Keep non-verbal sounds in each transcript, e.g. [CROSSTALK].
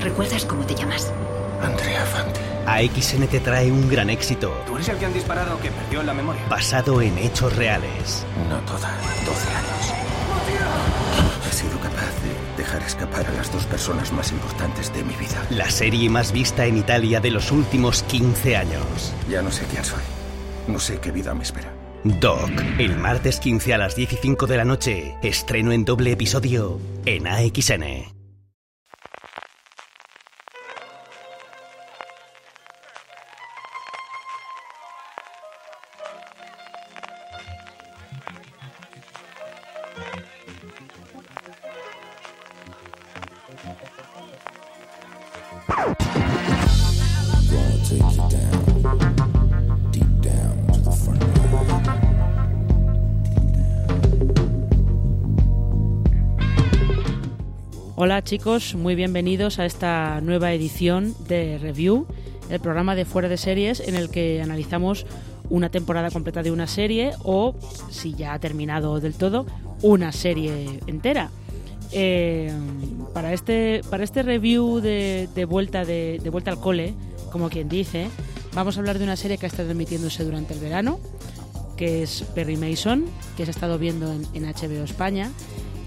¿Recuerdas cómo te llamas? Andrea Fanti. AXN te trae un gran éxito. ¿Tú eres el que han disparado que perdió la memoria? Basado en hechos reales. No toda, 12 años. He sido capaz de dejar escapar a las dos personas más importantes de mi vida. La serie más vista en Italia de los últimos 15 años. Ya no sé quién soy. No sé qué vida me espera. Doc, el martes 15 a las 10 y 5 de la noche. Estreno en doble episodio en AXN. Hola chicos, muy bienvenidos a esta nueva edición de Review, el programa de fuera de series en el que analizamos una temporada completa de una serie o, si ya ha terminado del todo, una serie entera. Eh, para, este, para este review de, vuelta de, vuelta al cole, como quien dice, vamos a hablar de una serie que ha estado emitiéndose durante el verano, que es Perry Mason, que se ha estado viendo en, en HBO España.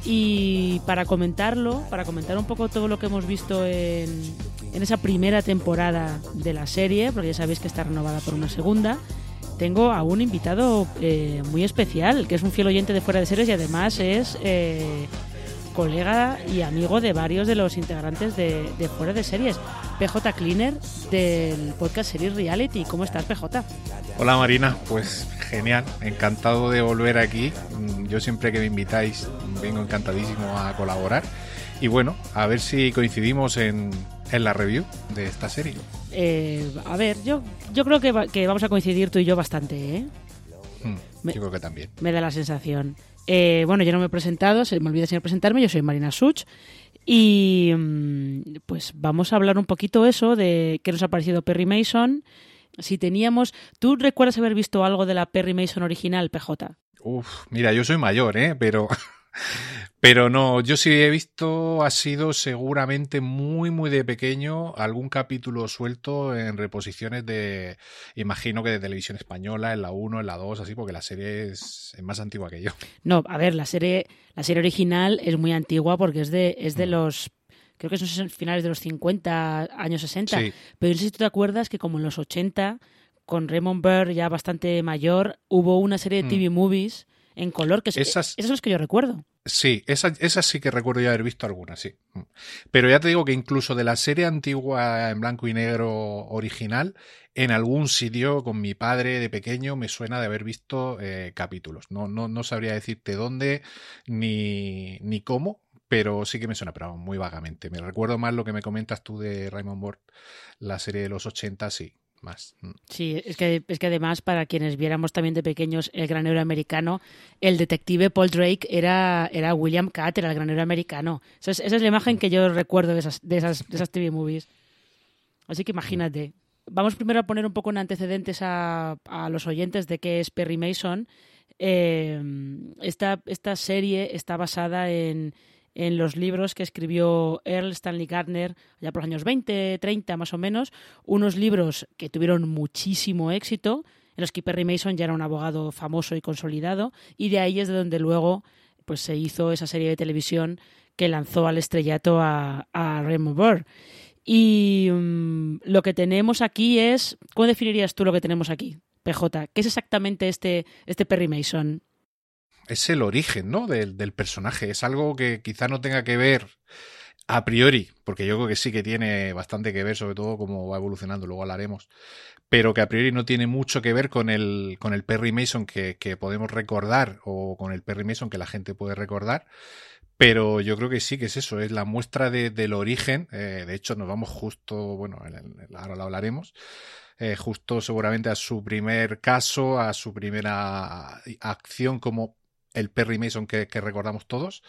Y para comentarlo, para comentar un poco todo lo que hemos visto en, en esa primera temporada de la serie, porque ya sabéis que está renovada por una segunda, tengo a un invitado eh, muy especial, que es un fiel oyente de Fuera de Series y además es eh, colega y amigo de varios de los integrantes de, de Fuera de Series. PJ Cleaner del podcast Series Reality. ¿Cómo estás, PJ? Hola Marina, pues genial, encantado de volver aquí. Mm, Yo siempre que me invitáis vengo encantadísimo a colaborar. Y bueno, a ver si coincidimos en, en la review de esta serie. Eh, a ver, yo, yo creo que, va- que vamos a coincidir tú y yo bastante, ¿eh? Mm, Me- Yo creo que también. Me da la sensación. Eh, bueno, yo no me he presentado, se me olvida sin presentarme, yo soy Marina Such y mm, pues vamos a hablar un poquito eso de qué nos ha parecido Perry Mason. Si teníamos, ¿tú recuerdas haber visto algo de la Perry Mason original, PJ? Uf, mira, yo soy mayor, ¿eh? Pero, [LAUGHS] pero no, yo sí he visto, ha sido seguramente muy, muy de pequeño algún capítulo suelto en reposiciones de, imagino que de televisión española, en la 1, en la 2, así, porque la serie es, más antigua que yo. No, a ver, la serie, la serie original es muy antigua porque es de, es de Mm. los, creo que son finales de los 50, años 60. Sí, Pero no sé si tú te acuerdas que como en los 80, con Raymond Burr ya bastante mayor, hubo una serie de Mm. TV movies en color, que es- Esas- esos son los que yo recuerdo. Sí, esas esa sí que recuerdo ya haber visto algunas, sí. Mm. Pero ya te digo que incluso de la serie antigua en blanco y negro original, en algún sitio con mi padre de pequeño me suena de haber visto eh, capítulos. No, no, no sabría decirte dónde ni, ni cómo, pero sí que me suena, pero muy vagamente. Me recuerdo más lo que me comentas tú de Raymond Burr, la serie de los 80, sí, más. Mm. Sí, es que, es que además, para quienes viéramos también de pequeños el granero americano, el detective Paul Drake era, era William Catt, era el granero americano. Esa es, esa es la imagen que yo recuerdo de esas, de esas, de esas TV movies. Así que imagínate. Vamos primero a poner un poco en antecedentes a, a los oyentes de qué es Perry Mason. Eh, esta, esta serie está basada en, en los libros que escribió Earl Stanley Gardner ya por los años 20, 30 más o menos, unos libros que tuvieron muchísimo éxito, en los que Perry Mason ya era un abogado famoso y consolidado, y de ahí es de donde luego pues, se hizo esa serie de televisión que lanzó al estrellato a, a Raymond Burr. Y mm, lo que tenemos aquí es, ¿cómo definirías tú lo que tenemos aquí, PJ? ¿Qué es exactamente este, este Perry Mason? Es el origen, ¿no? Del, del personaje. Es algo que quizá no tenga que ver a priori, porque yo creo que sí que tiene bastante que ver, sobre todo cómo va evolucionando, luego hablaremos, pero que a priori no tiene mucho que ver con el, con el Perry Mason que, que podemos recordar o con el Perry Mason que la gente puede recordar, Pero yo creo que sí que es eso, es la muestra del origen. Eh, de hecho, nos vamos justo, bueno, ahora lo hablaremos, eh, justo seguramente a su primer caso, a su primera acción como el Perry Mason que, recordamos todos.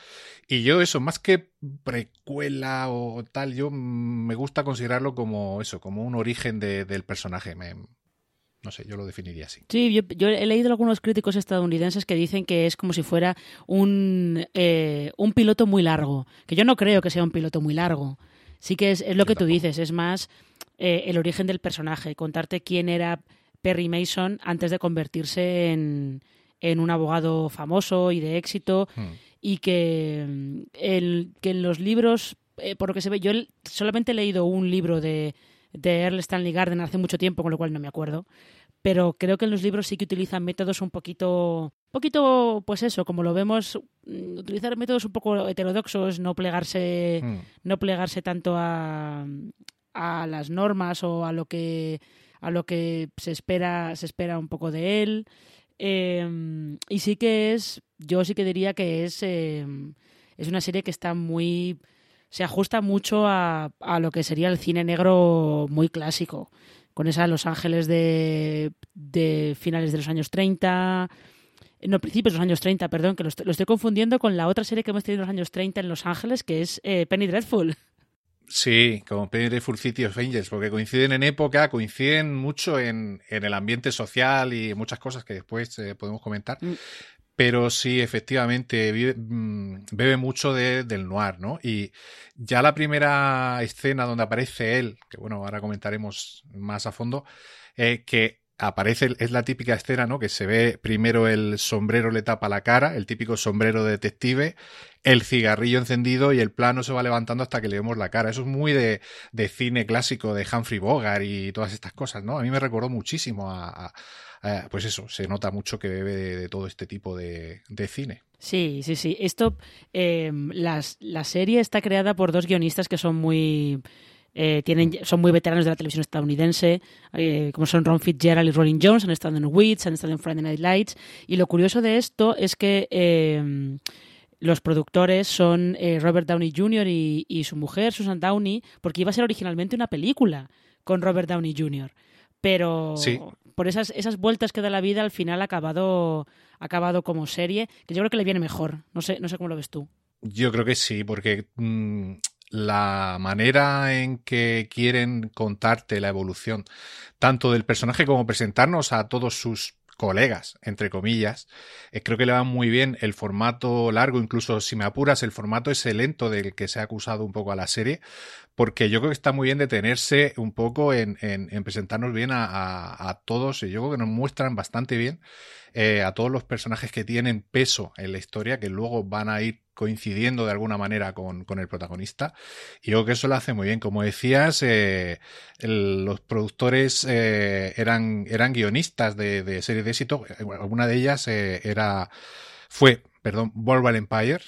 Y yo eso, más que precuela o tal, yo me gusta considerarlo como eso, como un origen del personaje. no sé, yo lo definiría así. Sí, yo, he leído algunos críticos estadounidenses que dicen que es como si fuera un, eh, un piloto muy largo, que yo no creo que sea un piloto muy largo. Sí que es, lo que tú dices, es más eh, el origen del personaje, contarte quién era Perry Mason antes de convertirse en, en un abogado famoso y de éxito hmm. y que, el, que en los libros, eh, por lo que se ve, yo solamente he leído un libro de, de Earl Stanley Garden hace mucho tiempo, con lo cual no me acuerdo, pero creo que en los libros sí que utilizan métodos un poquito, poquito, pues eso, como lo vemos, mm, utilizar métodos un poco heterodoxos, no plegarse, hmm. no plegarse tanto a, a las normas o a lo que a lo que se espera se espera un poco de él Em, y sí que es, yo sí que diría que es, em, es una serie que está muy, se ajusta mucho a, a, lo que sería el cine negro muy clásico, con esa Los Ángeles de, de finales de los años 30, no, principios de los años 30, perdón, que lo estoy, estoy, confundiendo con la otra serie que hemos tenido en los años 30 en Los Ángeles, que es eh, Penny Dreadful. Sí, como Full City of Angels, porque coinciden en época, coinciden mucho en, en el ambiente social y muchas cosas que después eh, podemos comentar. Mm. Pero sí, efectivamente, mm, bebe mucho de, del noir, ¿no? Y ya la primera escena donde aparece él, que bueno, ahora comentaremos más a fondo, eh, que aparece, es la típica escena, ¿no? Que se ve primero el sombrero le tapa la cara, el típico sombrero de detective, el cigarrillo encendido y el plano se va levantando hasta que le vemos la cara. Eso es muy de, de cine clásico de Humphrey Bogart y todas estas cosas, ¿no? A mí me recordó muchísimo a, pues eso, se nota mucho que bebe de, todo este tipo de, de, cine. Sí, sí, sí. Esto, eh, la serie está creada por dos guionistas que son muy eh, tienen, son muy veteranos de la televisión estadounidense, eh, como son Ron Fitzgerald y Rolling Jones, han estado en Wits, han estado en Friday Night Lights. Y lo curioso de esto es que eh, los productores son Robert Downey Jr. Y, su mujer, Susan Downey, porque iba a ser originalmente una película con Robert Downey Jr. Pero por esas, esas vueltas que da la vida, al final ha acabado, acabado como serie, que yo creo que le viene mejor. No sé, no sé cómo lo ves tú. Yo creo que sí, porque mm, la manera en que quieren contarte la evolución tanto del personaje como presentarnos a todos sus colegas, entre comillas. Eh, creo que le va muy bien el formato largo, incluso si me apuras, el formato ese lento del que se ha acusado un poco a la serie, porque yo creo que está muy bien detenerse un poco en, en, presentarnos bien a, todos, y yo creo que nos muestran bastante bien eh, a todos los personajes que tienen peso en la historia, que luego van a ir coincidiendo de alguna manera con, el protagonista. Y yo creo que eso lo hace muy bien. Como decías, eh, los productores eh, eran, guionistas de, series de éxito. Alguna de ellas era, fue, perdón, Volver Empire.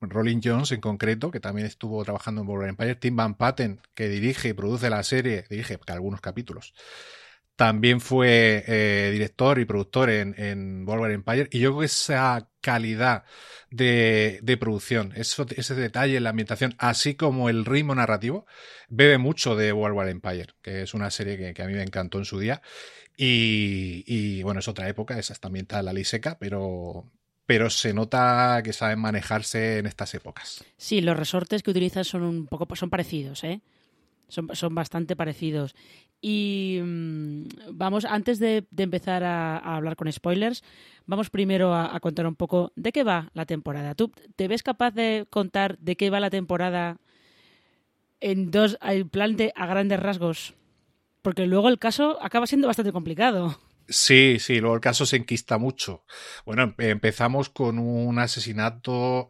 Rolling Jones en concreto, que también estuvo trabajando en Volver Empire, Tim Van Patten, que dirige y produce la serie, dirige algunos capítulos, también fue eh, director y productor en, en Empire. Y yo creo que esa calidad de, producción, ese detalle en la ambientación, así como el ritmo narrativo, bebe mucho de World Empire, que es una serie que, a mí me encantó en su día. Y, bueno, es otra época, esa está la Liseca, pero, pero se nota que saben manejarse en estas épocas. Sí, los resortes que utilizan son un poco son parecidos, ¿eh? Son, bastante parecidos. Y mm, vamos, antes de, empezar a, hablar con spoilers, vamos primero a, contar un poco de qué va la temporada. ¿Tú te ves capaz de contar de qué va la temporada en dos, en plan de a grandes rasgos? Porque luego el caso acaba siendo bastante complicado. Sí, sí, luego el caso se enquista mucho. Bueno, empezamos con un asesinato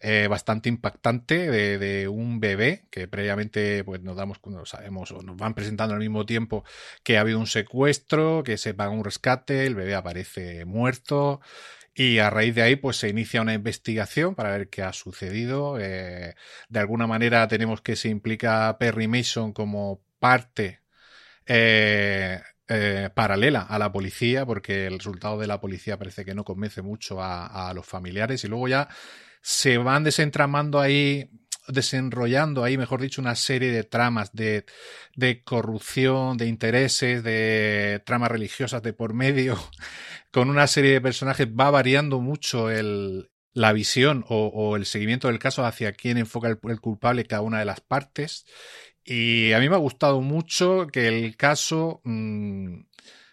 eh, bastante impactante de, un bebé que previamente pues nos damos cuando sabemos o nos van presentando al mismo tiempo que ha habido un secuestro, que se paga un rescate, el bebé aparece muerto y a raíz de ahí pues se inicia una investigación para ver qué ha sucedido. Eh, de alguna manera tenemos que se implica Perry Mason como parte eh, paralela a la policía, porque el resultado de la policía parece que no convence mucho a, los familiares. Y luego ya se van desentramando ahí, desenrollando ahí, mejor dicho, una serie de tramas de, corrupción, de intereses, de tramas religiosas de por medio, [LAUGHS] con una serie de personajes, va variando mucho el, la visión o, el seguimiento del caso hacia quién enfoca el, culpable cada una de las partes. Y a mí me ha gustado mucho que el caso mmm,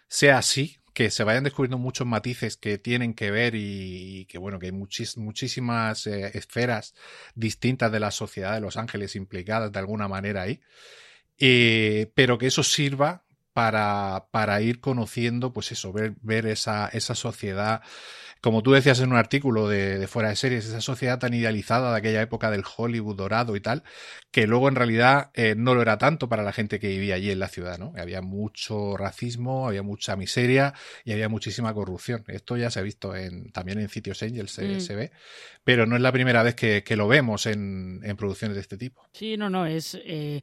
sea así, que se vayan descubriendo muchos matices que tienen que ver y, que bueno, que hay muchísimas eh, esferas distintas de la sociedad de Los Ángeles implicadas de alguna manera ahí. Eh, pero que eso sirva para, ir conociendo, pues eso, ver, esa sociedad como tú decías en un artículo de, de, fuera de series, esa sociedad tan idealizada de aquella época del Hollywood dorado y tal, que luego en realidad eh, no lo era tanto para la gente que vivía allí en la ciudad, ¿no? Había mucho racismo, había mucha miseria y había muchísima corrupción. Esto ya se ha visto en, también en Sitios Angel, se, mm. se ve, pero no es la primera vez que, que lo vemos en, en, producciones de este tipo. Sí, no, no, es... Eh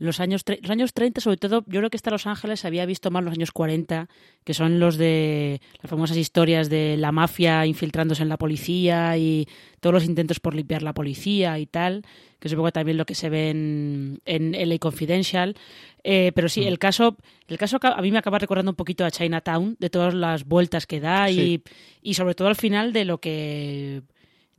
los años, los años 30, sobre todo, yo creo que hasta Los Ángeles había visto más los años 40, que son los de las famosas historias de la mafia infiltrándose en la policía y todos los intentos por limpiar la policía y tal, que es un poco también lo que se ve en, en LA Confidential. Eh, pero sí, mm. el caso, el caso a mí me acaba recordando un poquito a Chinatown, de todas las vueltas que da sí. y, y sobre todo al final de lo que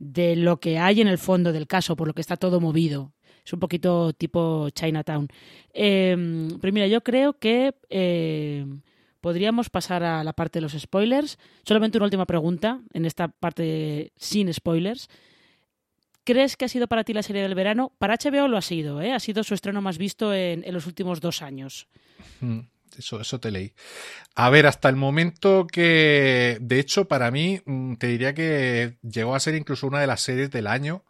de lo que hay en el fondo del caso, por lo que está todo movido. Es un poquito tipo Chinatown. Eh, pero mira, yo creo que eh, podríamos pasar a la parte de los spoilers. Solamente una última pregunta en esta parte sin spoilers. ¿Crees que ha sido para ti la serie del verano? Para HBO lo ha sido, ¿eh? Ha sido su estreno más visto en, en los últimos dos años. Eso, eso te leí. A ver, hasta el momento que, de hecho, para mí, mm, te diría que llegó a ser incluso una de las series del año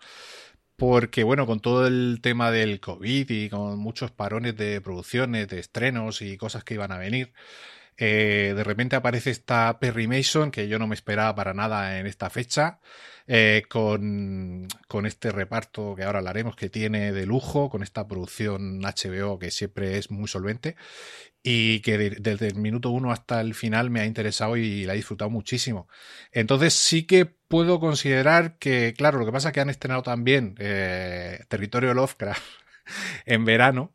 porque bueno, con todo el tema del COVID y con muchos parones de producciones, de estrenos y cosas que iban a venir, eh, de repente aparece esta Perry Mason que yo no me esperaba para nada en esta fecha, eh, con, con, este reparto que ahora hablaremos que tiene de lujo, con esta producción HBO que siempre es muy solvente y que de, desde el minuto uno hasta el final me ha interesado y la he disfrutado muchísimo. Entonces sí que puedo considerar que, claro, lo que pasa es que han estrenado también eh, Territorio Lovecraft [LAUGHS] en verano,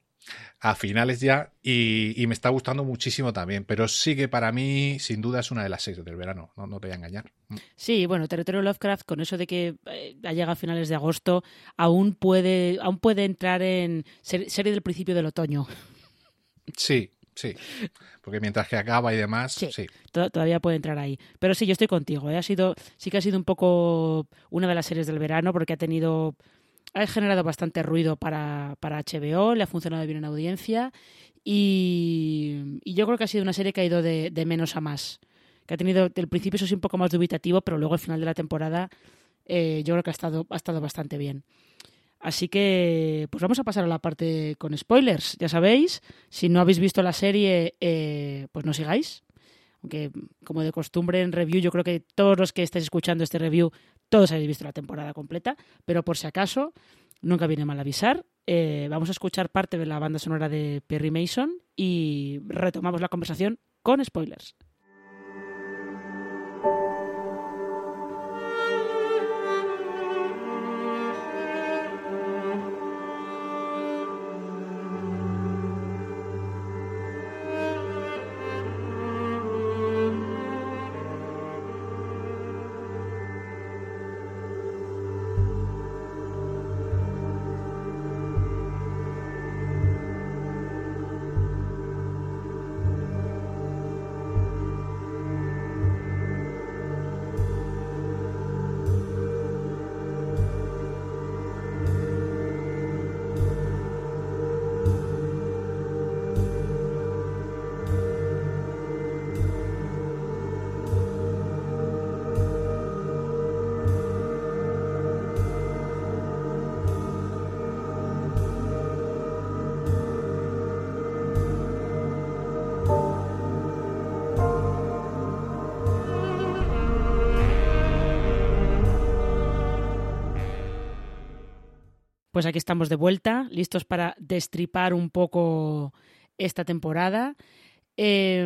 a finales ya, y, y, me está gustando muchísimo también, pero sí que para mí, sin duda, es una de las series del verano, no, no te voy a engañar. Mm. Sí, bueno, Territorio Lovecraft, con eso de que eh, ha llegado a finales de agosto, aún puede, aún puede entrar en ser, serie del principio del otoño. Sí, Sí, porque mientras que acaba y demás, sí, sí. todavía puede entrar ahí. Pero sí, yo estoy contigo. ¿eh? Ha sido, sí que ha sido un poco una de las series del verano porque ha tenido, ha generado bastante ruido para, para HBO, le ha funcionado bien en audiencia y, y, yo creo que ha sido una serie que ha ido de, de, menos a más. Que ha tenido, el principio eso sí un poco más dubitativo, pero luego al final de la temporada eh, yo creo que ha estado, ha estado bastante bien. Así que, pues vamos a pasar a la parte con spoilers. Ya sabéis, si no habéis visto la serie, eh, pues no sigáis. Aunque, como de costumbre en review, yo creo que todos los que estáis escuchando este review, todos habéis visto la temporada completa. Pero por si acaso, nunca viene mal avisar. Eh, vamos a escuchar parte de la banda sonora de Perry Mason y retomamos la conversación con spoilers. Pues aquí estamos de vuelta, listos para destripar un poco esta temporada. Eh,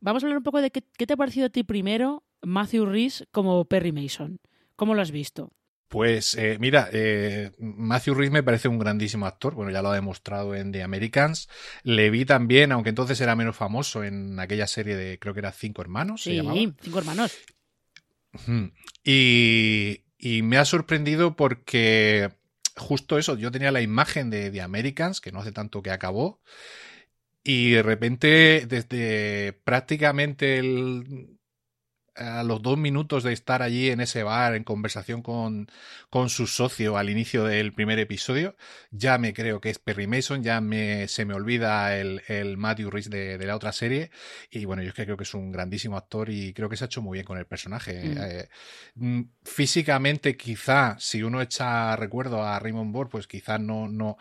vamos a hablar un poco de qué, qué, te ha parecido a ti primero Matthew Rhys como Perry Mason. ¿Cómo lo has visto? Pues eh, mira, eh, Matthew Rhys me parece un grandísimo actor, bueno, ya lo ha demostrado en The Americans. Le vi también, aunque entonces era menos famoso, en aquella serie de, creo que era Cinco Hermanos. Sí, Cinco Hermanos. Y, y me ha sorprendido porque justo eso, yo tenía la imagen de The Americans, que no hace tanto que acabó, y de repente, desde prácticamente el, a los dos minutos de estar allí en ese bar en conversación con, con su socio al inicio del primer episodio, ya me creo que es Perry Mason, ya me, se me olvida el, el Matthew Rhys de, de, la otra serie. Y bueno, yo es que creo que es un grandísimo actor y creo que se ha hecho muy bien con el personaje. Mm. Eh, mm, físicamente, quizá, si uno echa recuerdo a Raymond Bohr, pues quizá no, no,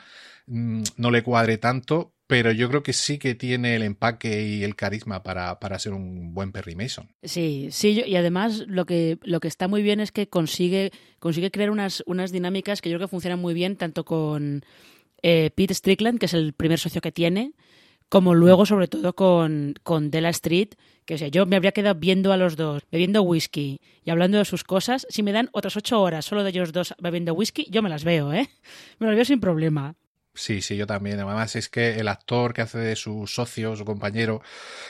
mm, no le cuadre tanto, pero yo creo que sí que tiene el empaque y el carisma para, para ser un buen Perry Mason. Sí, sí, y además lo que, lo que está muy bien es que consigue, consigue crear unas, unas dinámicas que yo creo que funcionan muy bien, tanto con eh, Pete Strickland, que es el primer socio que tiene, como luego, sobre todo, con, con Della Street, que o yo me habría quedado viendo a los dos, bebiendo whisky y hablando de sus cosas. Si me dan otras ocho horas solo de ellos dos bebiendo whisky, yo me las veo, ¿eh? [LAUGHS] Me las veo sin problema. Sí, sí, yo también. Además, es que el actor que hace de su socio, su compañero,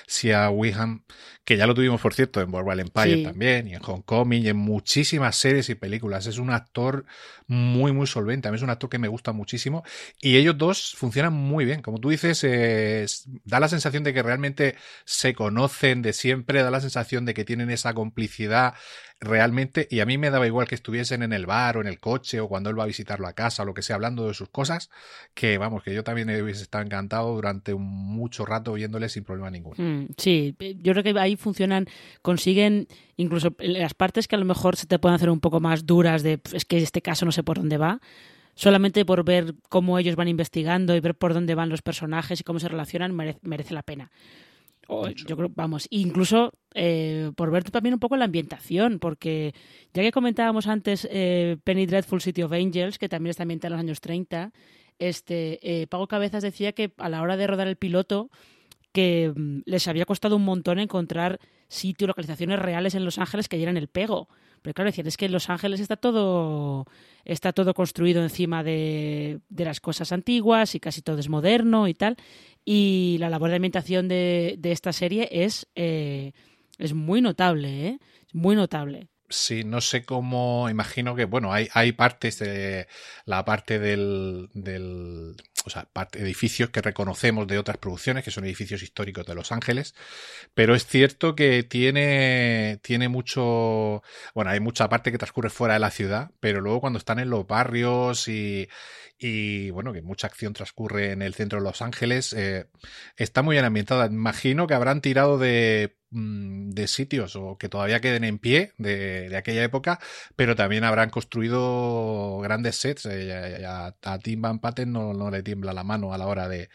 Sia Wiham, que ya lo tuvimos, por cierto, en Boardwalk Empire sí. también, y en Hong Kong, y en muchísimas series y películas. Es un actor muy, muy solvente. A mí es un actor que me gusta muchísimo. Y ellos dos funcionan muy bien. Como tú dices, eh, da la sensación de que realmente se conocen de siempre, da la sensación de que tienen esa complicidad realmente, y a mí me daba igual que estuviesen en el bar o en el coche o cuando él va a visitarlo a casa o lo que sea, hablando de sus cosas, que vamos, que yo también hubiese estado encantado durante un mucho rato oyéndole sin problema ninguno. Mm, sí, yo creo que ahí funcionan, consiguen incluso las partes que a lo mejor se te pueden hacer un poco más duras de es que este caso no sé por dónde va solamente por ver cómo ellos van investigando y ver por dónde van los personajes y cómo se relacionan merece la pena. O, yo creo, vamos, incluso eh, por ver también un poco la ambientación, porque ya que comentábamos antes eh, Penny Dreadful City of Angels, que también está ambientada en los años 30, este, eh, Pago Cabezas decía que a la hora de rodar el piloto, que mm, les había costado un montón encontrar sitios, localizaciones reales en Los Ángeles que dieran el pego. Pero claro, decían, es que Los Ángeles está todo, está todo construido encima de, de, las cosas antiguas y casi todo es moderno y tal. Y la labor de ambientación de, de esta serie es, eh, es muy notable, ¿eh? muy notable. Sí, no sé cómo, imagino que, bueno, hay, hay partes de la parte del, del, o sea, parte, edificios que reconocemos de otras producciones, que son edificios históricos de Los Ángeles, pero es cierto que tiene, tiene mucho, bueno, hay mucha parte que transcurre fuera de la ciudad, pero luego cuando están en los barrios y, y bueno, que mucha acción transcurre en el centro de Los Ángeles, eh, está muy bien ambientada. Imagino que habrán tirado de mm, de sitios o que todavía queden en pie de, de, aquella época, pero también habrán construido grandes sets. Eh, a, Tim Van Patten no, no, le tiembla la mano a la hora de,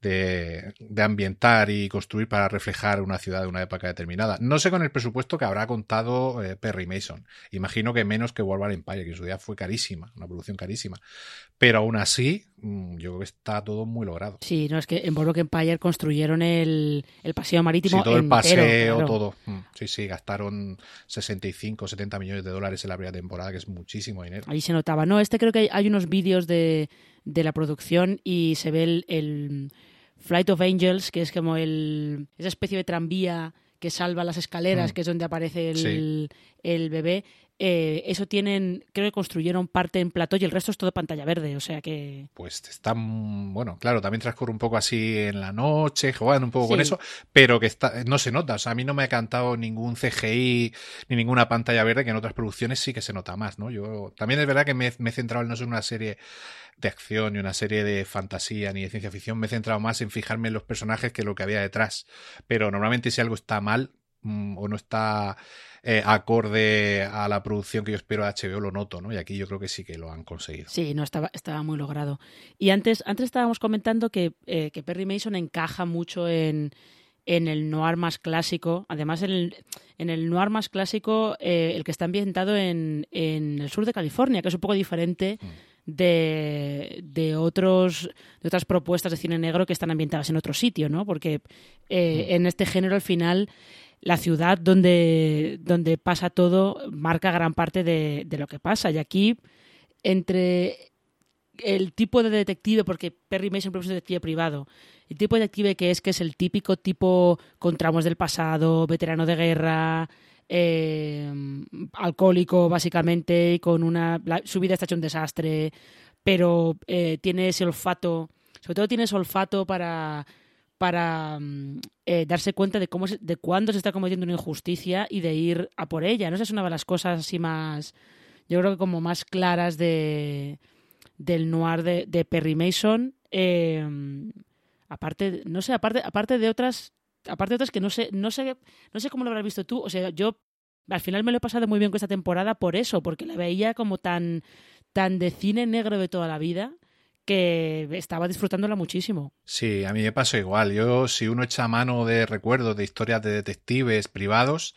de, de, ambientar y construir para reflejar una ciudad de una época determinada. No sé con el presupuesto que habrá contado eh, Perry Mason. Imagino que menos que World War Empire, que en su día fue carísima, una producción carísima. Pero aún así, mm, yo creo que está todo muy logrado. Sí, no, es que en Boardwalk Empire construyeron el, el paseo marítimo. Sí, todo entero, el paseo, claro. todo. Mm, sí, sí, gastaron 65, 70 millones de dólares en la primera temporada, que es muchísimo dinero. Ahí se notaba. No, este creo que hay, hay unos vídeos de, de, la producción y se ve el, el, Flight of Angels, que es como el, esa especie de tranvía que salva las escaleras, mm. que es donde aparece el, sí. el bebé. Eh, eso tienen, creo que construyeron parte en plató y el resto es todo pantalla verde, o sea que... Pues está, bueno, claro, también transcurre un poco así en la noche, jugando un poco sí. con eso, pero que está, no se nota, o sea, a mí no me ha cantado ningún CGI ni ninguna pantalla verde, que en otras producciones sí que se nota más, ¿no? Yo también es verdad que me, me he centrado en no ser una serie de acción ni una serie de fantasía ni de ciencia ficción, me he centrado más en fijarme en los personajes que lo que había detrás, pero normalmente si algo está mal, mm, o no está eh, acorde a la producción que yo espero de HBO, lo noto, ¿no? Y aquí yo creo que sí que lo han conseguido. Sí, no, estaba, estaba muy logrado. Y antes, antes estábamos comentando que, eh, que Perry Mason encaja mucho en, en el noir más clásico. Además, en el, en el noir más clásico, eh, el que está ambientado en, en, el sur de California, que es un poco diferente. De, de, otros, de otras propuestas de cine negro que están ambientadas en otro sitio, ¿no? Porque eh, mm. en este género al final la ciudad donde, donde pasa todo marca gran parte de, de, lo que pasa. Y aquí, entre el tipo de detective, porque Perry Mason es un detective privado, el tipo de detective que es, que es el típico tipo con tramos del pasado, veterano de guerra, eh, alcohólico básicamente, y con una... su vida está hecha un desastre, pero eh, tiene ese olfato, sobre todo tiene ese olfato para para mm, eh, darse cuenta de cómo de cuándo se está cometiendo una injusticia y de ir a por ella. No sé, es una de las cosas así más, yo creo que como más claras de del noir de, de Perry Mason. aparte, no sé, aparte, aparte de otras aparte de otras que no sé, no sé, no sé cómo lo habrás visto tú. O sea, yo al final me lo he pasado muy bien con esta temporada por eso, porque la veía como tan, tan de cine negro de toda la vida que estaba disfrutándola muchísimo. Sí, a mí me pasó igual. Yo, si uno echa mano de recuerdos de historias de detectives privados,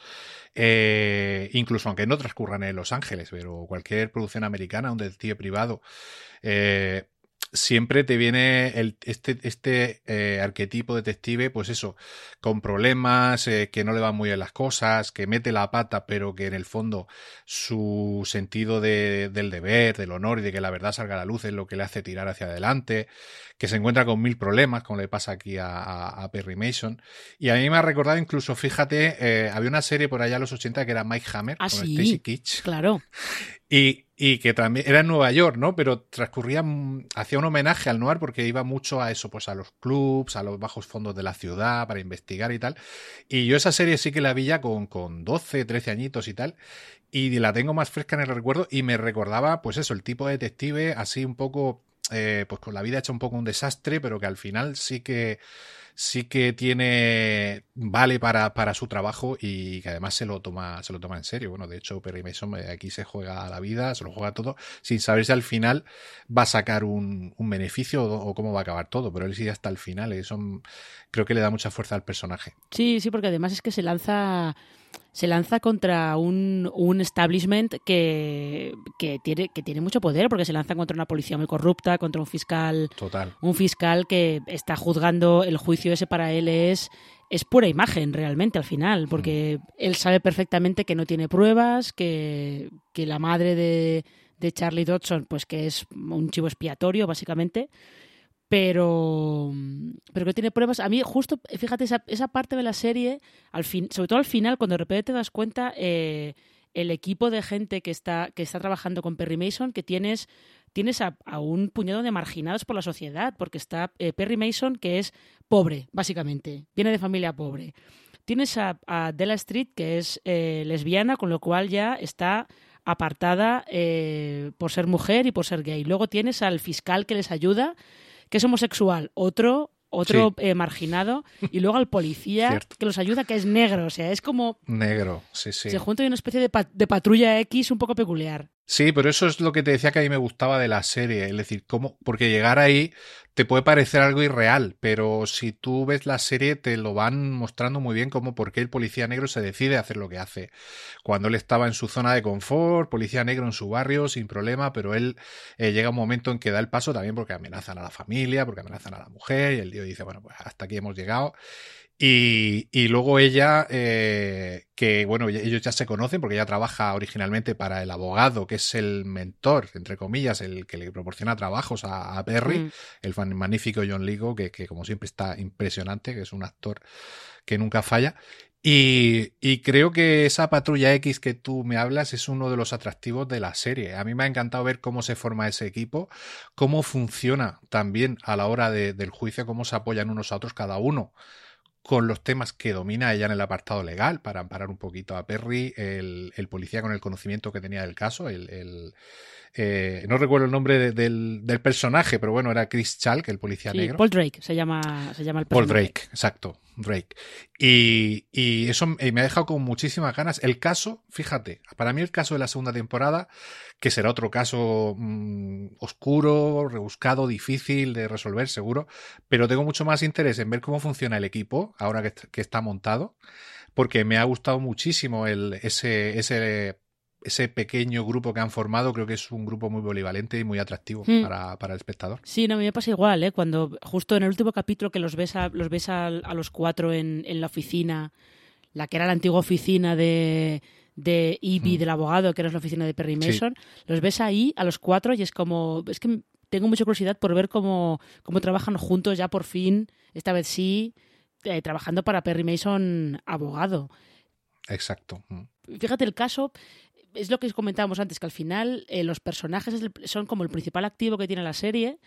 eh, incluso aunque no transcurran en Los Ángeles, pero cualquier producción americana, un detective privado, eh, siempre te viene el, este, este eh, arquetipo detective, pues eso, con problemas, eh, que no le van muy bien las cosas, que mete la pata, pero que en el fondo su sentido de, del deber, del honor y de que la verdad salga a la luz es lo que le hace tirar hacia adelante, que se encuentra con mil problemas, como le pasa aquí a, a, Perry Mason. Y a mí me ha recordado incluso, fíjate, eh, había una serie por allá en los 80 que era Mike Hammer, ¿Ah, con Stacy Kitsch. Claro. Y, y que también era en Nueva York, ¿no? Pero transcurría, hacía un homenaje al noir porque iba mucho a eso, pues a los clubs, a los bajos fondos de la ciudad para investigar y tal. Y yo esa serie sí que la vi ya con, con 12, 13 añitos y tal. Y la tengo más fresca en el recuerdo y me recordaba, pues eso, el tipo de detective así un poco, eh, pues con la vida hecha un poco un desastre, pero que al final sí que sí que tiene vale para, para, su trabajo y que además se lo toma se lo toma en serio. Bueno, de hecho Perry Mason eh, aquí se juega la vida, se lo juega todo sin saber si al final va a sacar un, un beneficio o, cómo va a acabar todo, pero él sigue hasta el final y eso creo que le da mucha fuerza al personaje. Sí, sí, porque además es que se lanza se lanza contra un, un establishment que, que, tiene, que tiene mucho poder, porque se lanza contra una policía muy corrupta, contra un fiscal. Total. Un fiscal que está juzgando el juicio ese para él es, es pura imagen realmente al final, porque mm. él sabe perfectamente que no tiene pruebas, que, que la madre de, de Charlie Dodson, pues que es un chivo expiatorio, básicamente pero, pero que tiene pruebas. A mí, justo, fíjate, esa, esa parte de la serie, sobre todo al final, cuando de repente te das cuenta, eh, el equipo de gente que está, que está trabajando con Perry Mason, que tienes, tienes a, un puñado de marginados por la sociedad, porque está eh, Perry Mason, que es pobre, básicamente, viene de familia pobre. Tienes a, a Della Street, que es eh, lesbiana, con lo cual ya está apartada por ser mujer y por ser gay. Luego tienes al fiscal que les ayuda, que es homosexual, otro otro eh, marginado y luego al policía [LAUGHS] que los ayuda que es negro, o sea, es como negro, sí, sí. Se junta una especie de, de patrulla X un poco peculiar. Sí, pero eso es lo que te decía que a mí me gustaba de la serie. Es decir, cómo, porque llegar ahí te puede parecer algo irreal, pero si tú ves la serie te lo van mostrando muy bien como por qué el policía negro se decide a hacer lo que hace. Cuando él estaba en su zona de confort, policía negro en su barrio, sin problema, pero él eh, llega un momento en que da el paso también porque amenazan a la familia, porque amenazan a la mujer, y el tío dice, bueno, pues hasta aquí hemos llegado. Y, y, luego ella, eh, que bueno, ellos ya se conocen porque ella trabaja originalmente para el abogado, que es el mentor, entre comillas, el que le proporciona trabajos a, Perry, mm. el magnífico John Ligo, que, que, como siempre está impresionante, que es un actor que nunca falla. Y, y, creo que esa patrulla X que tú me hablas es uno de los atractivos de la serie. A mí me ha encantado ver cómo se forma ese equipo, cómo funciona también a la hora de, del juicio, cómo se apoyan unos a otros cada uno con los temas que domina ella en el apartado legal para amparar un poquito a Perry, el, el policía con el conocimiento que tenía del caso, el, el eh, no recuerdo el nombre del, del, personaje, pero bueno, era Chris Chalk, el policía negro. Paul Drake se llama, se llama el personaje. Paul Drake, exacto, Drake. Y, y eso me ha dejado con muchísimas ganas. El caso, fíjate, para mí el caso de la segunda temporada, que será otro caso mmm, oscuro, rebuscado, difícil de resolver, seguro, pero tengo mucho más interés en ver cómo funciona el equipo ahora que, que está montado, porque me ha gustado muchísimo el, ese, ese ese pequeño grupo que han formado, creo que es un grupo muy polivalente y muy atractivo Hmm. para, para el espectador. Sí, no, a mí me pasa igual, ¿eh? Cuando justo en el último capítulo que los ves a, los, ves a, a los cuatro en, en la oficina, la que era la antigua oficina de, de Ivy, Mm. del abogado, que era la oficina de Perry Sí. Mason, los ves ahí a los cuatro y es como... Es que tengo mucha curiosidad por ver cómo, cómo trabajan juntos ya por fin, esta vez sí, eh, trabajando para Perry Mason abogado. Exacto. Mm. Fíjate, el caso es lo que comentábamos antes, que al final eh, los personajes son como el principal activo que tiene la serie,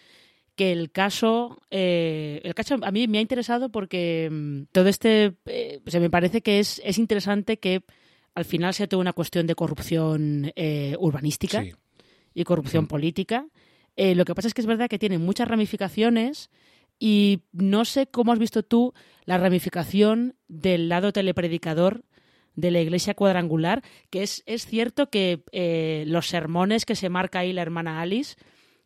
que el caso, eh, el caso a mí me ha interesado porque mm, todo este, eh, o sea, me parece que es, es interesante que al final sea toda una cuestión de corrupción eh, urbanística Sí. y corrupción Mm. política. Eh, lo que pasa es que es verdad que tiene muchas ramificaciones y no sé cómo has visto tú la ramificación del lado telepredicador de la iglesia cuadrangular, que es, es cierto que eh, los sermones que se marca ahí la hermana Alice,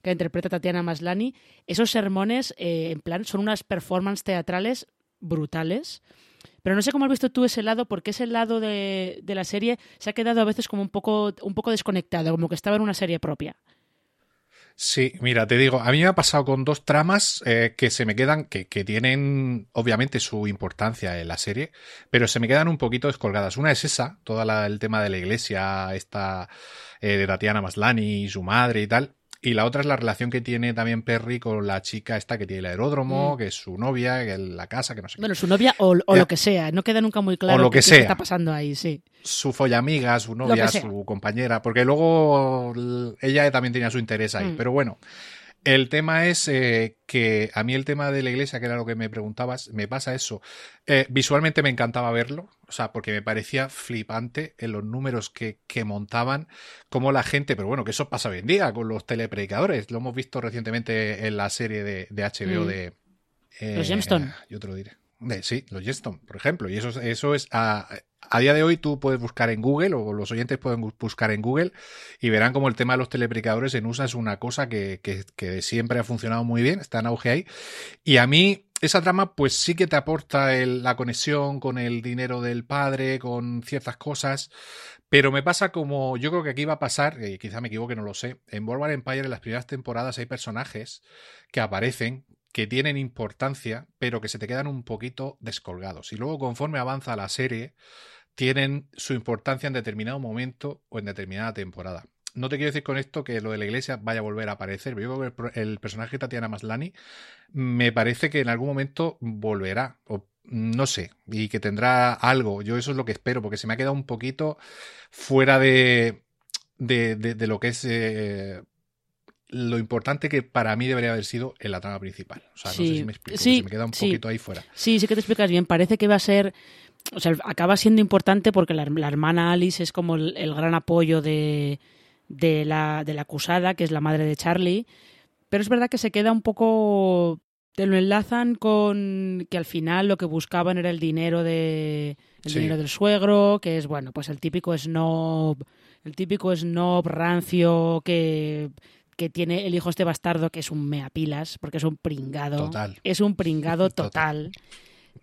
que interpreta Tatiana Maslani, esos sermones, eh, en plan, son unas performances teatrales brutales. Pero no sé cómo has visto tú ese lado, porque ese lado de, de la serie se ha quedado a veces como un poco, un poco desconectado, como que estaba en una serie propia. Sí, mira, te digo, a mí me ha pasado con dos tramas eh, que se me quedan, que, que tienen obviamente su importancia en la serie, pero se me quedan un poquito descolgadas. Una es esa, todo el tema de la iglesia, esta eh, de Tatiana Maslani y su madre y tal. Y la otra es la relación que tiene también Perry con la chica esta que tiene el aeródromo, Mm. que es su novia, que es la casa, que no sé qué. Bueno, su novia o, o lo que sea, no queda nunca muy claro lo que qué- qué sea. está pasando ahí, sí. su follamiga, su novia, su compañera, porque luego ella también tenía su interés ahí. Mm. Pero bueno, el tema es eh, que a mí el tema de la iglesia, que era lo que me preguntabas, me pasa eso. Eh, visualmente me encantaba verlo, o sea, porque me parecía flipante en los números que, que montaban, como la gente, pero bueno, que eso pasa hoy en día con los telepredicadores. Lo hemos visto recientemente en la serie de, de HBO Mm. de... eh, Los Gemstone. Yo te lo diré. Sí, los Gemstone, por ejemplo. Y eso, es- eso es. A, a día de hoy tú puedes buscar en Google, o los oyentes pueden bu- buscar en Google, y verán como el tema de los telepredicadores en USA es una cosa que, que, siempre ha funcionado muy bien, está en auge ahí. Y a mí, esa trama, pues sí que te aporta el- la conexión con el dinero del padre, con ciertas cosas. Pero me pasa como yo creo que aquí va a pasar, y quizá me equivoque, no lo sé. En World Empire en las primeras temporadas hay personajes que aparecen, que tienen importancia, pero que se te quedan un poquito descolgados. Y luego, conforme avanza la serie, tienen su importancia en determinado momento o en determinada temporada. No te quiero decir con esto que lo de la iglesia vaya a volver a aparecer, pero yo que el, personaje de Tatiana Maslani me parece que en algún momento volverá, o no sé, y que tendrá algo. Yo eso es lo que espero, porque se me ha quedado un poquito fuera de, de, de- de lo que es eh, lo importante que para mí debería haber sido en la trama principal. O sea, no Sí, sé si me explico, que sí, se me queda un sí. poquito ahí fuera. Sí, sí que te explicas bien. Parece que va a ser. O sea, acaba siendo importante porque la, la hermana Alice es como el, el gran apoyo de, de, la, de la acusada, que es la madre de Charlie. Pero es verdad que se queda un poco. Te lo enlazan con que al final lo que buscaban era el dinero de. El dinero del suegro, que es, bueno, pues el típico snob. El típico snob rancio que que tiene el hijo este bastardo que es un meapilas porque es un pringado Total. es un pringado [LAUGHS] Total. total.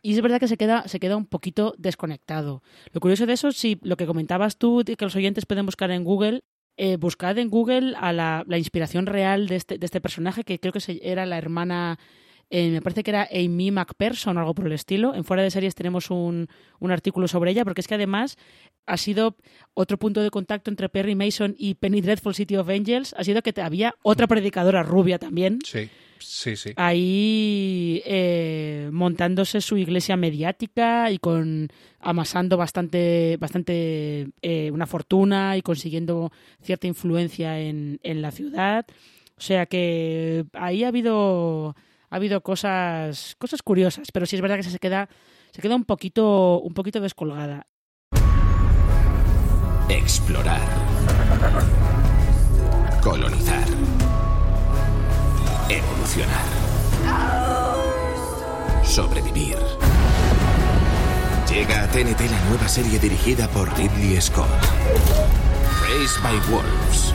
Y es verdad que se queda, se queda un poquito desconectado. Lo curioso de eso, sí, lo que comentabas tú, que los oyentes pueden buscar en Google, eh, buscad en Google a la, la inspiración real de este, de este personaje, que creo que se- era la hermana, eh, me parece que era Amy McPherson o algo por el estilo. En Fuera de Series tenemos un, un artículo sobre ella, porque es que además ha sido otro punto de contacto entre Perry Mason y Penny Dreadful City of Angels, ha sido que había otra predicadora rubia también Sí, sí, sí. ahí eh, montándose su iglesia mediática y con amasando bastante bastante eh, una fortuna y consiguiendo cierta influencia en, en la ciudad o sea que ahí ha habido ha habido cosas cosas curiosas pero sí es verdad que se queda se queda un poquito un poquito descolgada Explorar. Colonizar. Evolucionar. Sobrevivir. Llega a TNT la nueva serie dirigida por Ridley Scott. Raised by Wolves.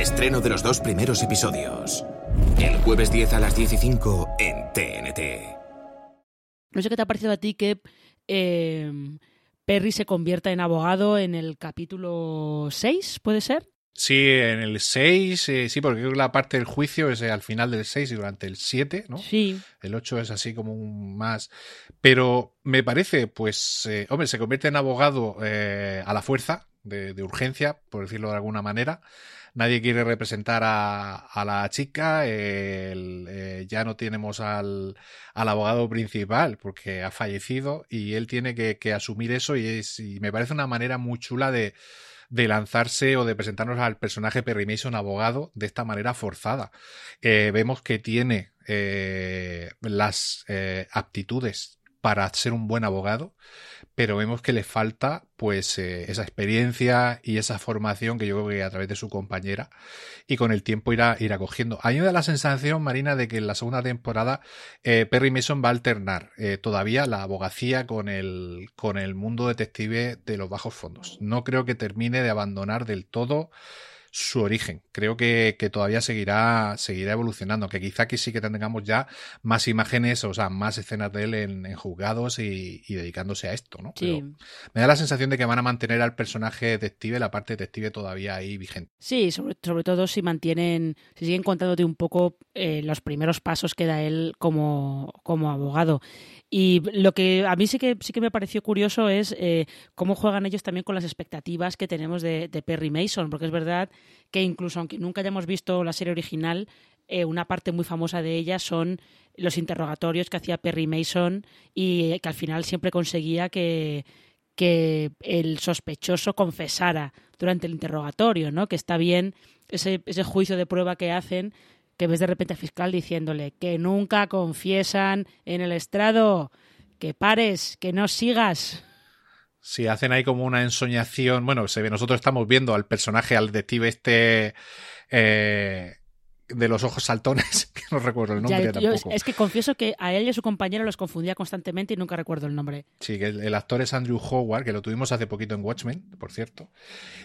Estreno de los dos primeros episodios. El jueves 10 a las 15 en TNT. No sé qué te ha parecido a ti que eh, Perry se convierta en abogado en el capítulo 6, ¿puede ser? Sí, en el 6, eh, sí, porque creo que la parte del juicio es eh, al final del 6 y durante el 7, ¿no? Sí. El 8 es así como un más. Pero me parece, pues, eh, hombre, se convierte en abogado a la fuerza, de, de, urgencia, por decirlo de alguna manera. Nadie quiere representar a, la chica, el, ya no tenemos al, al, abogado principal porque ha fallecido y él tiene que, asumir eso y, es, y me parece una manera muy chula de lanzarse o de presentarnos al personaje Perry Mason abogado de esta manera forzada. Eh, vemos que tiene eh, las eh, aptitudes para ser un buen abogado, pero vemos que le falta pues eh, esa experiencia y esa formación que yo creo que a través de su compañera y con el tiempo irá, irá cogiendo. A mí me da la sensación, Marina, de que en la segunda temporada eh, Perry Mason va a alternar eh, todavía la abogacía con el, con el mundo detective de los bajos fondos. No creo que termine de abandonar del todo su origen. Creo que, que, todavía seguirá, seguirá evolucionando, que quizá que sí que tengamos ya más imágenes, o sea, más escenas de él en, en juzgados y, y, dedicándose a esto, ¿no? Sí. Pero me da la sensación de que van a mantener al personaje detective, la parte detective todavía ahí vigente. Sí, sobre, sobre todo si mantienen, si siguen contándote un poco eh, los primeros pasos que da él como, como abogado. Y lo que a mí sí que sí que me pareció curioso es eh, cómo juegan ellos también con las expectativas que tenemos de, de, Perry Mason, porque es verdad que incluso aunque nunca hayamos visto la serie original, eh, una parte muy famosa de ella son los interrogatorios que hacía Perry Mason y que al final siempre conseguía que, que el sospechoso confesara durante el interrogatorio, ¿no? Que está bien ese, ese juicio de prueba que hacen que ves de repente al fiscal diciéndole que nunca confiesan en el estrado, que pares, que no sigas. Sí, hacen ahí como una ensoñación. Bueno, se ve, nosotros estamos viendo al personaje, al detective este eh, de los ojos saltones, [LAUGHS] que no recuerdo el nombre Ya, yo- tampoco. es que confieso que a él y a su compañero los confundía constantemente y nunca recuerdo el nombre. Sí, que el, el actor es Andrew Howard, que lo tuvimos hace poquito en Watchmen, por cierto.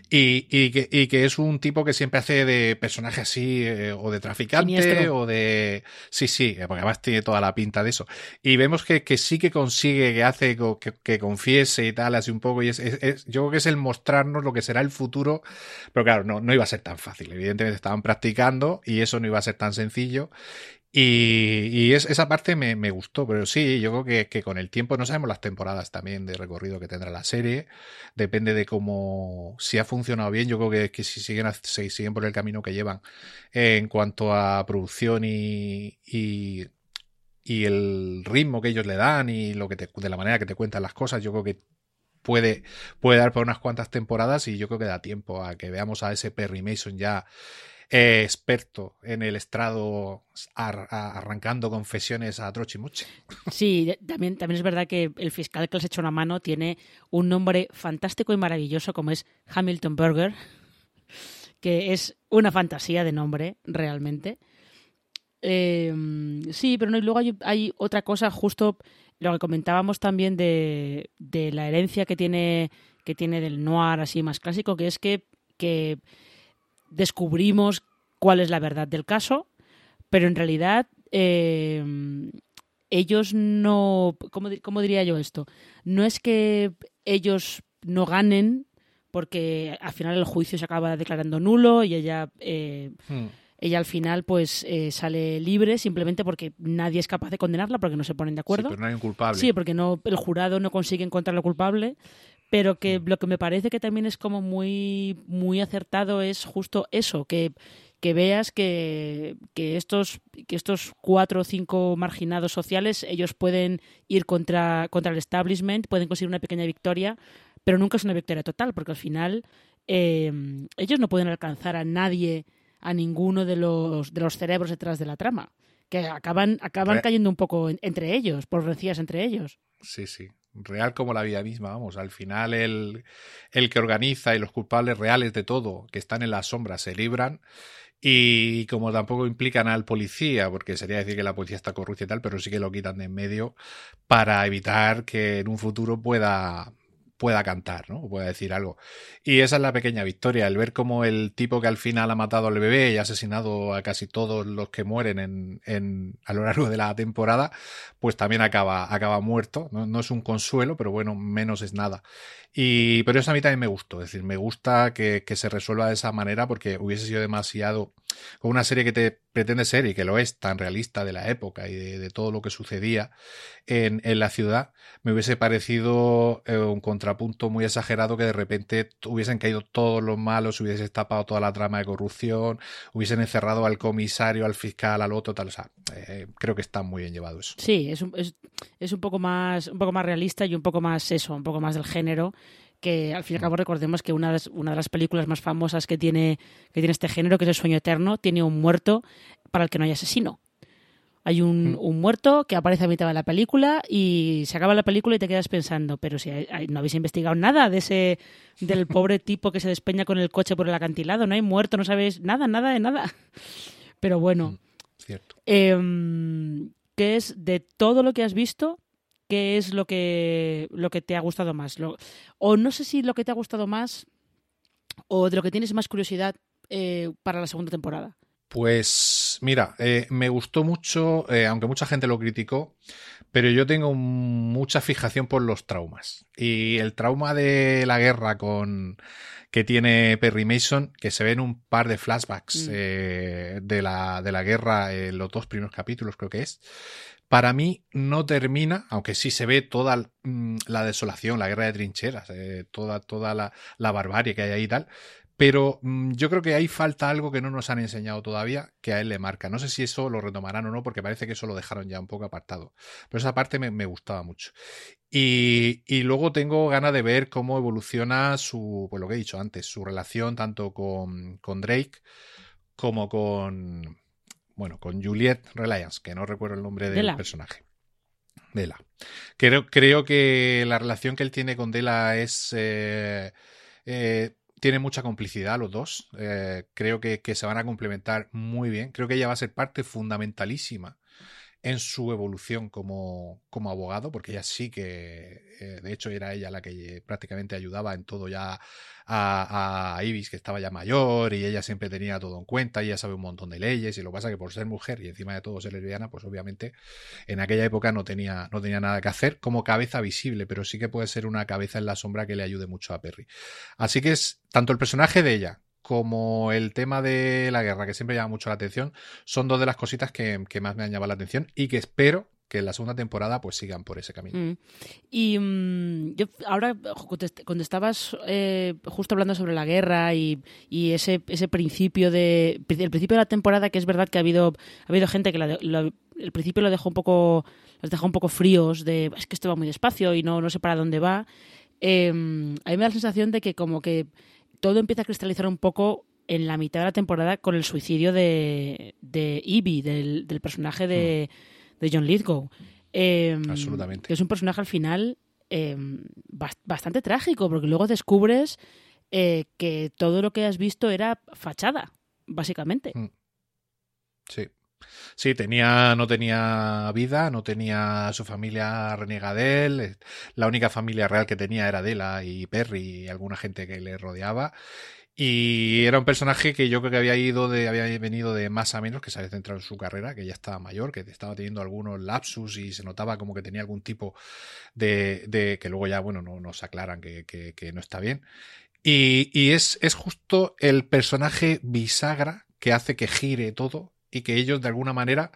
Y, y, que, y que es un tipo que siempre hace de personaje así, eh, o de traficante, Siniestro. o de. Sí, sí, porque además tiene toda la pinta de eso. Y vemos que, que sí que consigue, que hace que, que confiese y tal, así un poco. Y es, es- es- yo creo que es el mostrarnos lo que será el futuro. Pero claro, no, no iba a ser tan fácil. Evidentemente estaban practicando y eso no iba a ser tan sencillo. Y, y es- esa parte me, gustó, pero sí, yo creo que, con el tiempo no sabemos las temporadas también de recorrido que tendrá la serie. Depende de cómo, si ha funcionado bien, yo creo que, si siguen, siguen por el camino que llevan en cuanto a producción y, el ritmo que ellos le dan y lo que de la manera que te cuentan las cosas, yo creo que puede, puede dar por unas cuantas temporadas y yo creo que da tiempo a que veamos a ese Perry Mason ya eh, experto en el estrado arrancando confesiones a trochimuche. Sí, también, también es verdad que el fiscal que les echó una mano tiene un nombre fantástico y maravilloso como es Hamilton Burger, que es una fantasía de nombre realmente. Eh, sí, pero no, y luego hay, hay otra cosa, justo lo que comentábamos también de, de la herencia que tiene, que tiene del noir así más clásico, que es que, que descubrimos cuál es la verdad del caso, pero en realidad eh, ellos no, ¿cómo, cómo diría yo esto? No es que ellos no ganen porque al final el juicio se acaba declarando nulo y ella eh, Hmm. ella al final pues eh, sale libre simplemente porque nadie es capaz de condenarla porque no se ponen de acuerdo. Sí, pero no hay un culpable. Sí, porque no, el jurado no consigue encontrarlo culpable, pero que lo que me parece que también es como muy, muy acertado es justo eso, que, que veas que, que estos, que estos cuatro o cinco marginados sociales, ellos pueden ir contra, contra el establishment, pueden conseguir una pequeña victoria, pero nunca es una victoria total, porque al final eh, ellos no pueden alcanzar a nadie, a ninguno de los, de los cerebros detrás de la trama. Que acaban, acaban cayendo un poco en- entre ellos, por rencillas entre ellos. Sí, sí. Real como la vida misma, vamos. Al final el, el que organiza y los culpables reales de todo, que están en la sombra, se libran. Y como tampoco implican al policía, porque sería decir que la policía está corrupta y tal, pero sí que lo quitan de en medio para evitar que en un futuro pueda pueda cantar, ¿no? Pueda decir algo. Y esa es la pequeña victoria, el ver cómo el tipo que al final ha matado al bebé y asesinado a casi todos los que mueren en, en a lo largo de la temporada, pues también acaba, acaba muerto. no es un consuelo, pero bueno, menos es nada. Y, pero eso a mí también me gustó, es decir, me gusta que, que se resuelva de esa manera porque hubiese sido demasiado, con una serie que te pretende ser y que lo es tan realista de la época y de, todo lo que sucedía en, en, la ciudad, me hubiese parecido eh, un contrapunto muy exagerado que de repente hubiesen caído todos los malos, hubiese tapado toda la trama de corrupción, hubiesen encerrado al comisario, al fiscal, al otro, tal, o sea, eh, creo que está muy bien llevado eso. Sí, es un, es, es un poco más, un poco más realista y un poco más eso, un poco más del género que al fin y al cabo recordemos que una de, una de las películas más famosas que tiene, que tiene este género, que es El sueño eterno, tiene un muerto para el que no hay asesino. Hay un, mm. un, muerto que aparece a mitad de la película y se acaba la película y te quedas pensando, pero si hay, hay, no habéis investigado nada de ese del [LAUGHS] pobre tipo que se despeña con el coche por el acantilado, no hay muerto, no sabéis nada, nada de nada. [LAUGHS] Pero bueno, mm, cierto. Eh, ¿qué es de todo lo que has visto? Qué es lo que, lo que te ha gustado más. Lo, o no sé si lo que te ha gustado más o de lo que tienes más curiosidad eh, para la segunda temporada. Pues mira, eh, me gustó mucho, eh, aunque mucha gente lo criticó, pero yo tengo mucha fijación por los traumas. Y el trauma de la guerra con que tiene Perry Mason, que se ve en un par de flashbacks mm. eh, de, la, de la guerra en los dos primeros capítulos, creo que es. Para mí no termina, aunque sí se ve toda mm, la desolación, la guerra de trincheras, eh, toda, toda la, la, barbarie que hay ahí y tal, pero mmm, yo creo que ahí falta algo que no nos han enseñado todavía que a él le marca. No sé si eso lo retomarán o no, porque parece que eso lo dejaron ya un poco apartado. Pero esa parte me, me gustaba mucho. Y, y, luego tengo ganas de ver cómo evoluciona su, pues lo que he dicho antes, su relación tanto con, con Drake como con, bueno, con Juliet Reliance, que no recuerdo el nombre del Dela. personaje. Dela. Creo, creo que la relación que él tiene con Dela es... Eh, eh, tiene mucha complicidad los dos. Eh, creo que, que, se van a complementar muy bien. Creo que ella va a ser parte fundamentalísima en su evolución como, como abogado, porque ella sí que, eh, de hecho, era ella la que prácticamente ayudaba en todo ya a, a, Ibis, que estaba ya mayor, y ella siempre tenía todo en cuenta, ella sabe un montón de leyes, y lo que pasa que por ser mujer y encima de todo ser lesbiana, pues obviamente en aquella época no tenía, no tenía nada que hacer como cabeza visible, pero sí que puede ser una cabeza en la sombra que le ayude mucho a Perry. Así que es tanto el personaje de ella como el tema de la guerra, que siempre llama mucho la atención, son dos de las cositas que, más me han llamado la atención y que espero que en la segunda temporada pues sigan por ese camino. Mm. Y um, yo ahora, cuando estabas eh, justo hablando sobre la guerra y, ese, ese principio de el principio de la temporada, que es verdad que ha habido, ha habido gente que el principio lo dejó un poco, los dejó un poco fríos, de es que esto va muy despacio y no, no sé para dónde va. Eh, a mí me da la sensación de que como que todo empieza a cristalizar un poco en la mitad de la temporada con el suicidio de, de Evie, del, del personaje de, mm. de, John Lithgow. Eh, Absolutamente. Que es un personaje al final eh, bastante trágico, porque luego descubres eh, que todo lo que has visto era fachada, básicamente. Mm. Sí. Sí, tenía, no tenía vida, no tenía su familia reniega de él. La única familia real que tenía era Dela y Perry y alguna gente que le rodeaba. Y era un personaje que yo creo que había ido de, había venido de más a menos, que se había centrado en su carrera, que ya estaba mayor, que estaba teniendo algunos lapsus y se notaba como que tenía algún tipo de, de que luego ya, bueno, no nos aclaran que, que, que no está bien. Y, y es, es justo el personaje bisagra que hace que gire todo y que ellos de alguna manera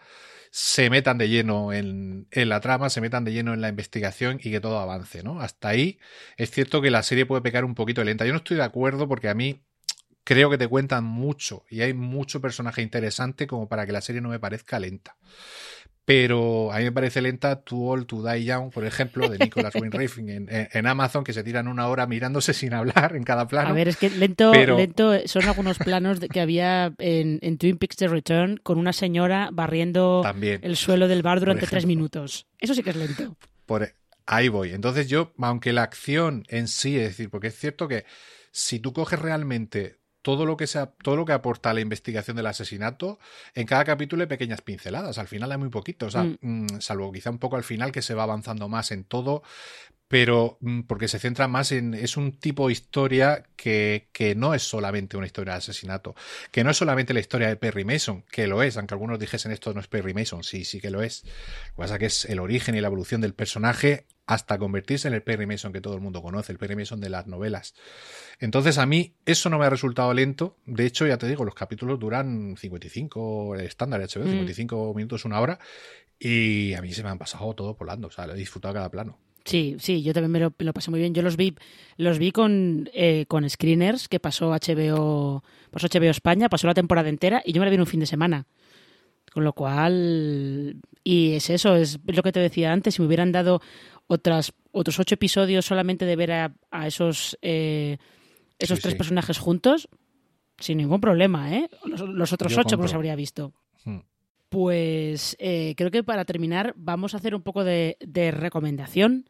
se metan de lleno en, en, la trama, se metan de lleno en la investigación y que todo avance, ¿no? Hasta ahí es cierto que la serie puede pecar un poquito de lenta. Yo no estoy de acuerdo porque a mí creo que te cuentan mucho y hay mucho personaje interesante como para que la serie no me parezca lenta. Pero a mí me parece lenta Too Old to Die Young, por ejemplo, de Nicholas [LAUGHS] Windrafing en, en, Amazon, que se tiran una hora mirándose sin hablar en cada plano. A ver, es que lento, pero... lento son algunos planos que había en, en, Twin Peaks The Return con una señora barriendo También, el suelo del bar durante tres minutos. Eso sí que es lento. Por, ahí voy. Entonces yo, aunque la acción en sí, es decir, porque es cierto que si tú coges realmente todo lo que sea, todo lo que aporta a la investigación del asesinato, en cada capítulo hay pequeñas pinceladas. Al final hay muy poquito, o sea, mm. salvo quizá un poco al final que se va avanzando más en todo. Pero mm, porque se centra más en. Es un tipo de historia que, que, no es solamente una historia de asesinato, que no es solamente la historia de Perry Mason, que lo es, aunque algunos dijesen esto no es Perry Mason, sí, sí que lo es. Lo que pasa es que es el origen y la evolución del personaje hasta convertirse en el Perry Mason que todo el mundo conoce, el Perry Mason de las novelas. Entonces a mí eso no me ha resultado lento. De hecho, ya te digo, los capítulos duran 55, el estándar HBO, 55 minutos, una hora. Y a mí se me han pasado todo volando. O sea, lo he disfrutado cada plano. Sí, sí, yo también me lo, pasé muy bien. Yo los vi, los vi con, eh, con screeners que pasó HBO, pasó HBO España, pasó la temporada entera y yo me la vi en un fin de semana. Con lo cual, y es eso, es lo que te decía antes, si me hubieran dado otras, otros ocho episodios solamente de ver a, esos, eh, esos tres personajes juntos, sin ningún problema, ¿eh? Los, otros ocho los habría visto. Hmm. Pues eh, creo que para terminar vamos a hacer un poco de, recomendación.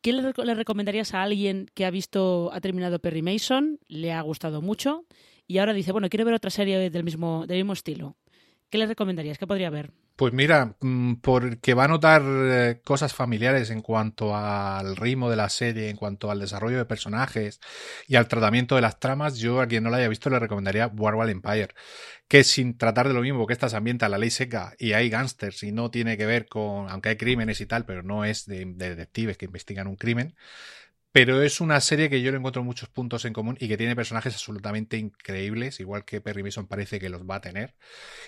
¿Qué le, recomendarías a alguien que ha visto, ha terminado Perry Mason, le ha gustado mucho y ahora dice, bueno, quiero ver otra serie del mismo, del mismo estilo? ¿Qué le recomendarías? ¿Qué podría ver? Pues mira, mm, porque va a notar eh, cosas familiares en cuanto al ritmo de la serie, en cuanto al desarrollo de personajes y al tratamiento de las tramas, yo a quien no la haya visto le recomendaría Warwall Empire, que sin tratar de lo mismo que esta se ambienta la ley seca y hay gángsters y no tiene que ver con, aunque hay crímenes y tal, pero no es de detectives que investigan un crimen, pero es una serie que yo le encuentro muchos puntos en común y que tiene personajes absolutamente increíbles, igual que Perry Mason parece que los va a tener.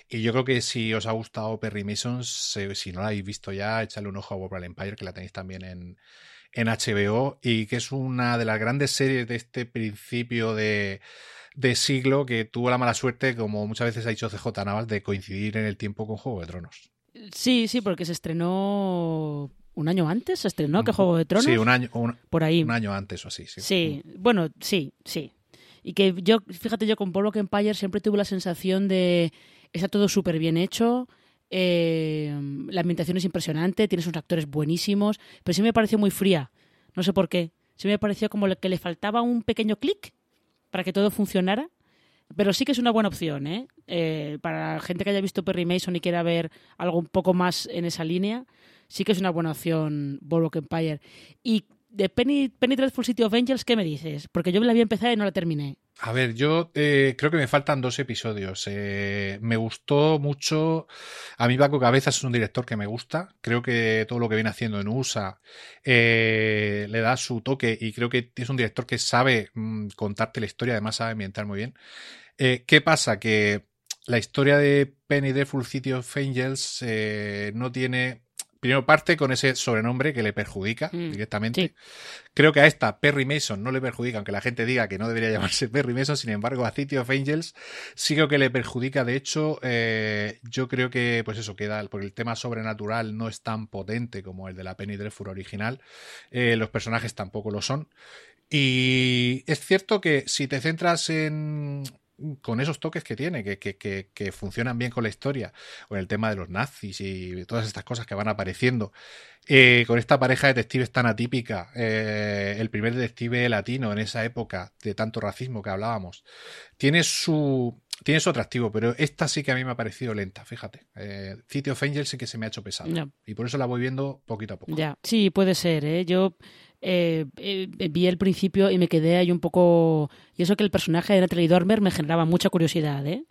Y yo creo que si os ha gustado Perry Mason, si no la habéis visto ya, échale un ojo a Warble Empire, que la tenéis también en, en HBO, y que es una de las grandes series de este principio de, de siglo que tuvo la mala suerte, como muchas veces ha dicho CJ Navas, de coincidir en el tiempo con Juego de Tronos. Sí, sí, porque se estrenó un año antes se estrenó que Juego de Tronos. Sí, un año, por ahí. Un año antes o así. Sí. sí, bueno, sí, sí. Y que yo, fíjate, yo con Polo Empire siempre tuve la sensación de está todo súper bien hecho, eh, la ambientación es impresionante, tienes unos actores buenísimos, pero sí me pareció muy fría. No sé por qué. Sí me pareció como que le faltaba un pequeño clic para que todo funcionara. Pero sí que es una buena opción, ¿eh? ¿eh? Para gente que haya visto Perry Mason y quiera ver algo un poco más en esa línea, sí que es una buena opción Boardwalk Empire. Y de Penny, Penny Dreadful City of Angels, ¿qué me dices? Porque yo la había empezado y no la terminé. A ver, yo eh, creo que me faltan dos episodios. Eh, me gustó mucho. A mí Baco Cabezas es un director que me gusta. Creo que todo lo que viene haciendo en USA eh, le da su toque y creo que es un director que sabe mm, contarte la historia, además sabe ambientar muy bien. ¿Qué pasa? Que la historia de Penny Dreadful City of Angels no tiene primero parte con ese sobrenombre que le perjudica mm, directamente. Creo que a esta Perry Mason no le perjudica, aunque la gente diga que no debería [LAUGHS] llamarse Perry Mason, sin embargo a City of Angels sí creo que le perjudica. De hecho, eh, yo creo que, pues eso, queda, porque el tema sobrenatural no es tan potente como el de la Penny Dreadful original, eh, los personajes tampoco lo son. Y es cierto que si te centras en, con esos toques que tiene, que, que, que, funcionan bien con la historia, con el tema de los nazis y todas estas cosas que van apareciendo, eh, con esta pareja de detectives tan atípica, eh, el primer detective latino en esa época de tanto racismo que hablábamos, tiene su, tiene su atractivo, pero esta sí que a mí me ha parecido lenta, fíjate. Eh, City of Angels sí que se me ha hecho pesado. Y por eso la voy viendo poquito a poco. Ya, sí, puede ser. ¿eh? Yo eh, eh, vi el principio y me quedé ahí un poco... Y eso que el personaje de Natalie Dormer me generaba mucha curiosidad, ¿eh?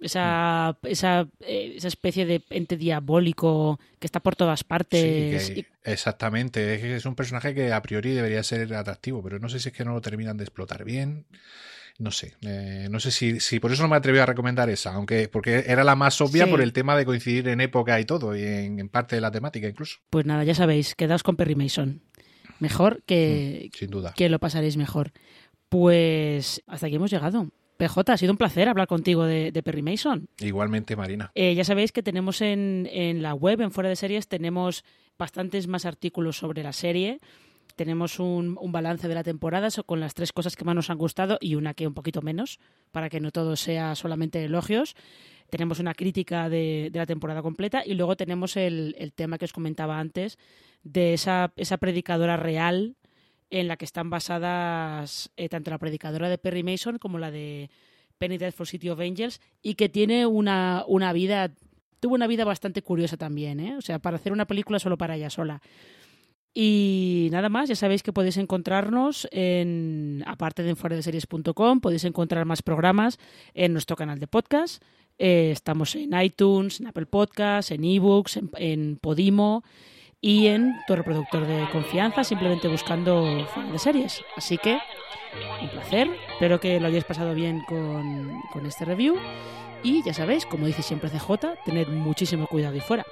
Esa, mm. esa, esa especie de ente diabólico que está por todas partes. Exactamente, es un personaje que a priori debería ser atractivo, pero no sé si es que no lo terminan de explotar bien. No sé, no sé si, si por eso no me atreví a recomendar esa, aunque porque era la más obvia por el tema de coincidir en época y todo, y en, en, parte de la temática incluso. Pues nada, ya sabéis, quedaos con Perry Mason mejor que, mm, sin duda. que lo pasaréis mejor. Pues hasta aquí hemos llegado. PJ, ha sido un placer hablar contigo de, Perry Mason. Igualmente, Marina. Eh, ya sabéis que tenemos en, en, la web, en Fuera de Series, tenemos bastantes más artículos sobre la serie. Tenemos un, un, balance de la temporada con las tres cosas que más nos han gustado y una que un poquito menos, para que no todo sea solamente elogios. Tenemos una crítica de, de la temporada completa y luego tenemos el, tema que os comentaba antes de esa, predicadora real en la que están basadas eh, tanto la predicadora de Perry Mason como la de Penny Death for City of Angels y que tiene una, vida tuvo una vida bastante curiosa también, ¿eh? O sea, para hacer una película solo para ella sola. Y nada más, ya sabéis que podéis encontrarnos en, aparte de en series.com, podéis encontrar más programas en nuestro canal de podcast. Eh, estamos en iTunes, en Apple Podcasts, en eBooks, en, en Podimo y en tu reproductor de confianza, simplemente buscando fuera de series. Así que, un placer. Espero que lo hayáis pasado bien con, con este review. Y ya sabéis, como dice siempre CJ, tened muchísimo cuidado y fuera.